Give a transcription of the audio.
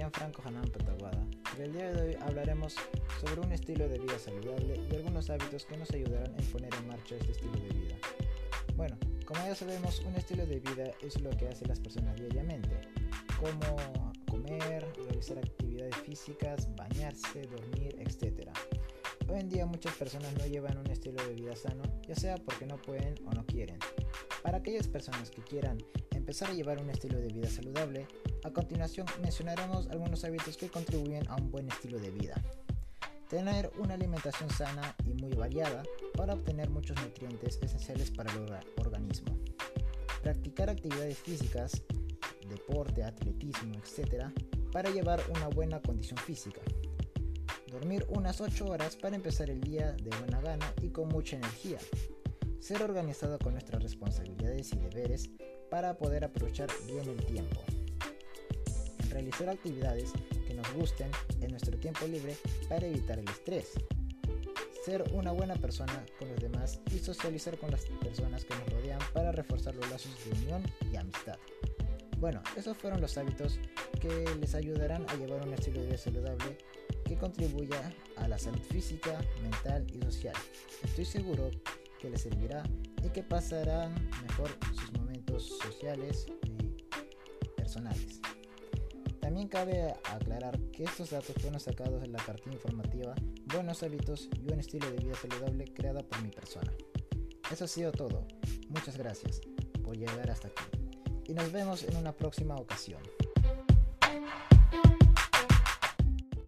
Gianfranco Hanan Pataguada y el día de hoy hablaremos sobre un estilo de vida saludable y algunos hábitos que nos ayudarán a poner en marcha este estilo de vida. Bueno, como ya sabemos, un estilo de vida es lo que hacen las personas diariamente, como comer, realizar actividades físicas, bañarse, dormir, etc. Hoy en día muchas personas no llevan un estilo de vida sano, ya sea porque no pueden o no quieren. Para aquellas personas que quieran empezar a llevar un estilo de vida saludable, a continuación mencionaremos algunos hábitos que contribuyen a un buen estilo de vida. Tener una alimentación sana y muy variada para obtener muchos nutrientes esenciales para el organismo. Practicar actividades físicas, deporte, atletismo, etc. para llevar una buena condición física. Dormir unas 8 horas para empezar el día de buena gana y con mucha energía. Ser organizado con nuestras responsabilidades y deberes para poder aprovechar bien el tiempo realizar actividades que nos gusten en nuestro tiempo libre para evitar el estrés, ser una buena persona con los demás y socializar con las personas que nos rodean para reforzar los lazos de unión y amistad. Bueno, esos fueron los hábitos que les ayudarán a llevar un estilo de vida saludable que contribuya a la salud física, mental y social. Estoy seguro que les servirá y que pasarán mejor sus momentos sociales y personales. Cabe aclarar que estos datos fueron sacados de la cartilla informativa Buenos hábitos y un estilo de vida saludable creada por mi persona. Eso ha sido todo. Muchas gracias por llegar hasta aquí. Y nos vemos en una próxima ocasión.